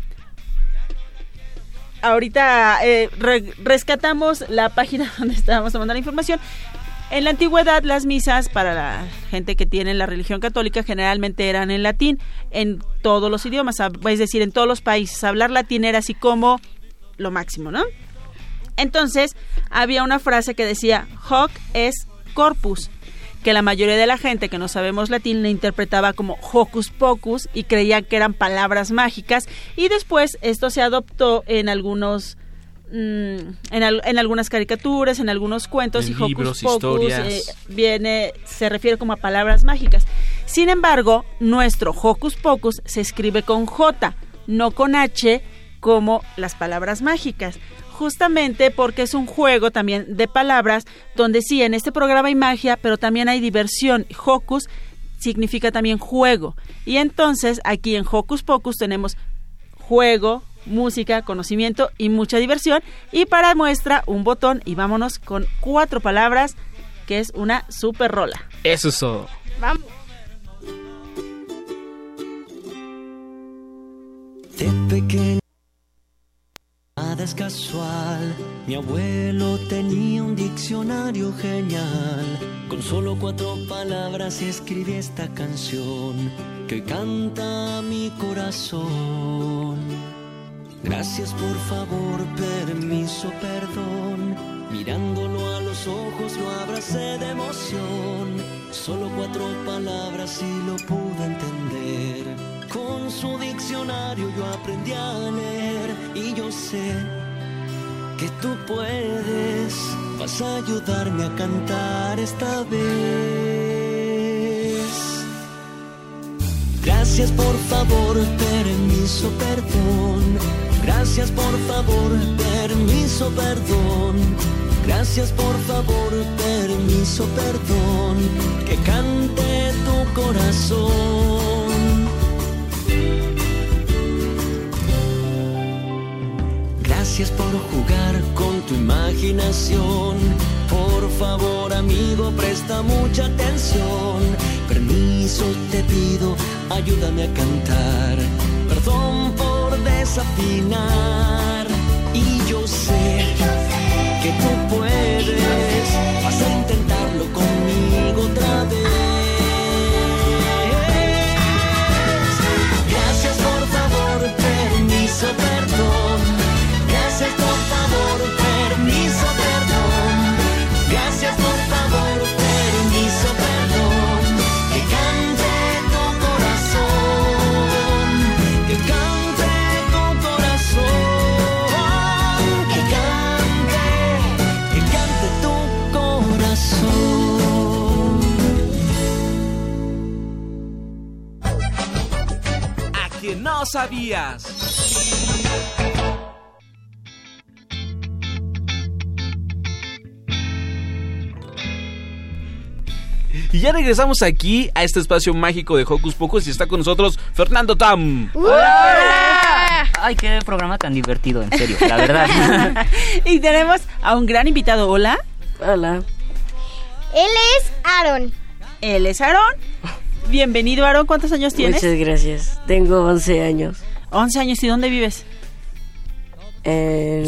ahorita eh, re- rescatamos la página donde estábamos tomando la información. En la antigüedad las misas para la gente que tiene la religión católica generalmente eran en latín, en todos los idiomas, es decir, en todos los países. Hablar latín era así como lo máximo, ¿no? Entonces había una frase que decía, hoc es corpus, que la mayoría de la gente que no sabemos latín le interpretaba como hocus pocus y creía que eran palabras mágicas y después esto se adoptó en algunos en, al- en algunas caricaturas, en algunos cuentos En y hocus libros, pocus historias. eh, viene se refiere como a palabras mágicas. Sin embargo, nuestro hocus pocus se escribe con J, no con H como las palabras mágicas justamente porque es un juego también de palabras donde sí, en este programa hay magia, pero también hay diversión. Hocus significa también juego. Y entonces aquí en Hocus Pocus tenemos juego, música, conocimiento y mucha diversión. Y para muestra un botón y vámonos con cuatro palabras que es una super rola. Eso es todo. Vamos. De pequeño, nada es casual. Mi abuelo tenía un diccionario genial. Con solo cuatro palabras escribí esta canción que canta mi corazón. Gracias por favor, permiso, perdón. Mirándolo a los ojos lo abracé de emoción. Solo cuatro palabras y lo pude entender. Con su diccionario yo aprendí a leer y yo sé que tú puedes. Vas a ayudarme a cantar esta vez. Gracias por favor, permiso, perdón. Gracias por favor, permiso, perdón. Gracias por favor, permiso, perdón. Que cante tu corazón. Gracias por jugar con tu imaginación. Por favor, amigo, presta mucha atención. Permiso te pido, ayúdame a cantar. Perdón por desafinar. Y yo sé que tú puedes. Vas a intentarlo conmigo otra vez. Gracias por favor, permiso, sabías. Y ya regresamos aquí a este espacio mágico de Hocus Pocus y está con nosotros Fernando Tam. Ay, qué programa tan divertido, en serio, la verdad. y tenemos a un gran invitado. Hola. Hola. Él es Aaron. Él es Aaron. Bienvenido, Aaron. ¿Cuántos años tienes? Muchas gracias. Tengo 11 años. 11 años. ¿Y dónde vives?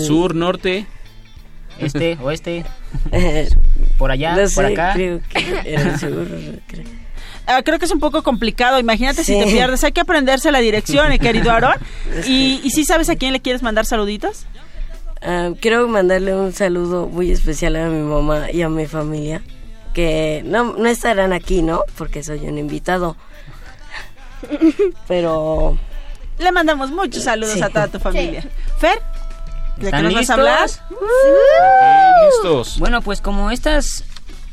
Sur, norte. Este, oeste. Eh, por allá, no sé, por acá. Creo que el sur. creo. Ah, creo que es un poco complicado. Imagínate si te pierdes. Hay que aprenderse la dirección, eh, querido Aaron. ¿Y, ¿Y si sabes a quién le quieres mandar saluditos? Ah, quiero mandarle un saludo muy especial a mi mamá y a mi familia. Que no, no estarán aquí, ¿no? Porque soy un invitado. Pero. Le mandamos muchos saludos Sí. a toda tu familia. Fer, ¿de qué ¿Están nos vas a listos? hablar? listos. Bueno, pues como estas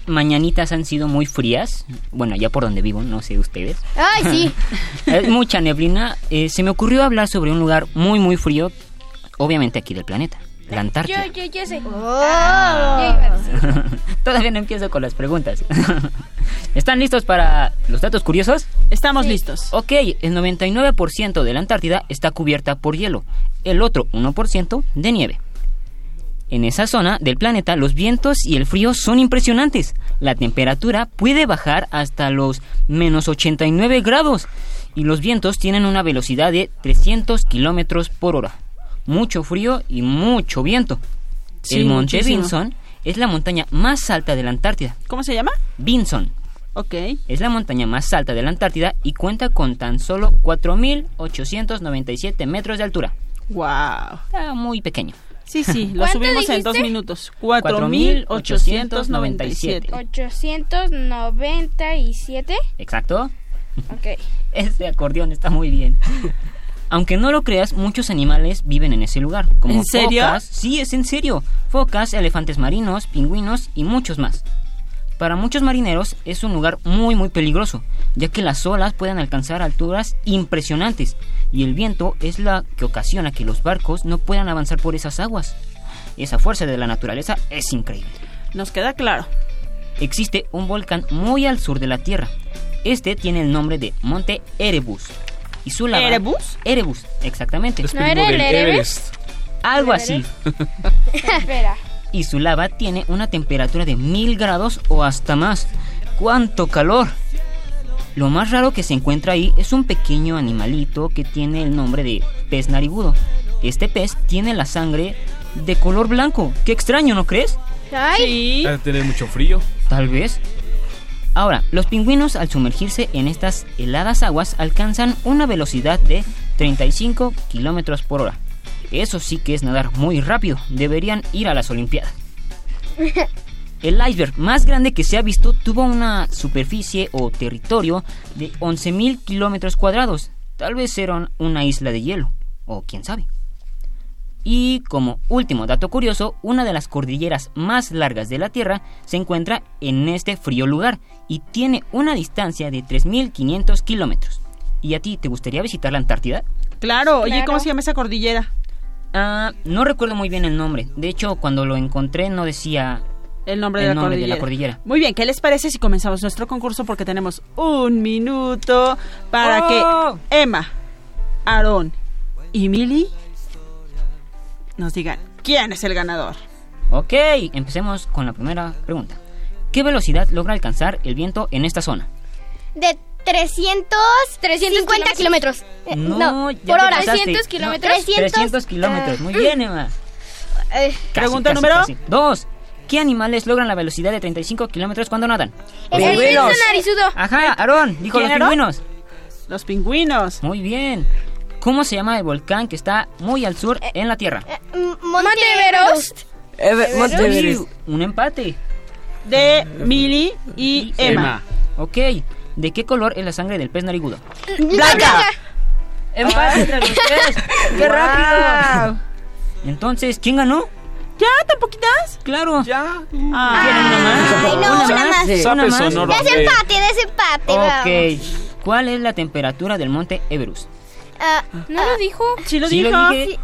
mañanitas han sido muy frías, bueno, ya por donde vivo, no sé ustedes. Ay, sí. Es mucha neblina. eh, se me ocurrió hablar sobre un lugar muy, muy frío, obviamente aquí del planeta, la Antártida. Yo, yo, yo sé. Oh. Ah, yo iba a decir. Todavía no empiezo con las preguntas. ¿Están listos para los datos curiosos? Estamos listos. Ok, el 99% de la Antártida está cubierta por hielo, el otro 1% de nieve. En esa zona del planeta los vientos y el frío son impresionantes. La temperatura puede bajar hasta los menos 89 grados y los vientos tienen una velocidad de 300 kilómetros por hora. Mucho frío y mucho viento. Sí, el monte muchísimo. Vinson es la montaña más alta de la Antártida. ¿Cómo se llama? Vinson. Ok. Es la montaña más alta de la Antártida y cuenta con tan solo 4.897 metros de altura. Wow. Está muy pequeño. Sí, sí, lo ¿Cuánto subimos en dos minutos. 4.897. 897. Exacto. Ok. Ese acordeón está muy bien. Aunque no lo creas, muchos animales viven en ese lugar. Como ¿En serio? Focas, sí, es en serio. Focas, elefantes marinos, pingüinos y muchos más. Para muchos marineros es un lugar muy muy peligroso, ya que las olas pueden alcanzar alturas impresionantes y el viento es la que ocasiona que los barcos no puedan avanzar por esas aguas. Esa fuerza de la naturaleza es increíble. Nos queda claro. Existe un volcán muy al sur de la Tierra. Este tiene el nombre de Monte Erebus. Y su lava... ¿Erebus? Erebus, exactamente. ¿No era el? Algo así. Espera. Y su lava tiene una temperatura de mil grados o hasta más. ¡Cuánto calor! Lo más raro que se encuentra ahí es un pequeño animalito que tiene el nombre de pez narigudo. Este pez tiene la sangre de color blanco. ¡Qué extraño, ¿no crees? Sí. Ha de tener mucho frío. Tal vez. Ahora, los pingüinos al sumergirse en estas heladas aguas alcanzan una velocidad de 35 kilómetros por hora. Eso sí que es nadar muy rápido. Deberían ir a las Olimpiadas. El iceberg más grande que se ha visto tuvo una superficie o territorio de 11.000 kilómetros cuadrados. Tal vez era una isla de hielo, o quién sabe. Y como último dato curioso, una de las cordilleras más largas de la Tierra se encuentra en este frío lugar y tiene una distancia de 3.500 kilómetros. ¿Y a ti te gustaría visitar la Antártida? Claro. Oye, Claro. ¿cómo se llama esa cordillera? Ah, no recuerdo muy bien el nombre. De hecho, cuando lo encontré no decía El nombre, el de, la nombre de cordillera. la cordillera. Muy bien, ¿qué les parece si comenzamos nuestro concurso? Porque tenemos un minuto para ¡Oh! que Emma, Aarón y Milly nos digan quién es el ganador. Ok, empecemos con la primera pregunta. ¿Qué velocidad logra alcanzar el viento en esta zona? De 300, 350 kilómetros. Eh, No, ya por hora. pasaste. 300 No, kilómetros. 300, 300 kilómetros. Muy bien, Emma. Casi, Pregunta casi, número- casi. Dos. ¿Qué animales logran la velocidad de 35 kilómetros cuando nadan? El pingüino narizudo. Ajá, Aarón, dijo ¿Quién, los pingüinos. Los pingüinos. Muy bien. ¿Cómo se llama el volcán que está muy al sur en la Tierra? mm, Monte Monte Everest. Ever- Monte Everest. Sí, Un empate. De Milly y Emma. Ok. ¿De qué color es la sangre del pez narigudo? Blanca. Empate entre los tres. ¡Qué rápido! Entonces, ¿quién ganó? ¿Ya? ¿Tan poquitas? Claro. Ya. ¿Quieren una más? Ay, no, una más. Sí. ¿Una más? Desempate, desempate. vamos. Ok. ¿Cuál es la temperatura del monte Everest? Ah, ¿No lo dijo? Sí lo Sí dijo. lo dije.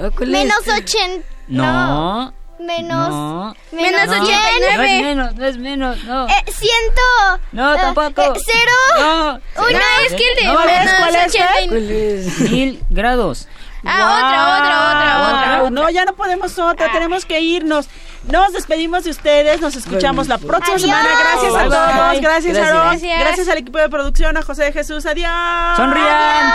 Ah, menos 80. No. Menos. No. Menos No, 89. No es menos, no es menos, no. Eh, ciento. No, eh, tampoco. eh, cero. No. Uy, no, es que el de No, menos ¿cuál es, 89. Mil grados. Ah, otra, otra, otra, Wow, No, ya no podemos otra, tenemos que irnos. Nos despedimos de ustedes, nos escuchamos la próxima Adiós. semana. Gracias a todos, bye. gracias, Gracias. Aarón, Gracias. gracias al equipo de producción, a José de Jesús. Adiós. Sonrían.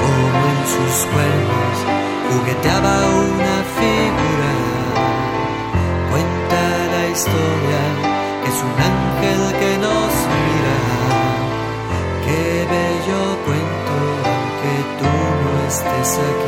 como en sus cuernos jugueteaba una figura. Cuenta la historia que es un ángel second.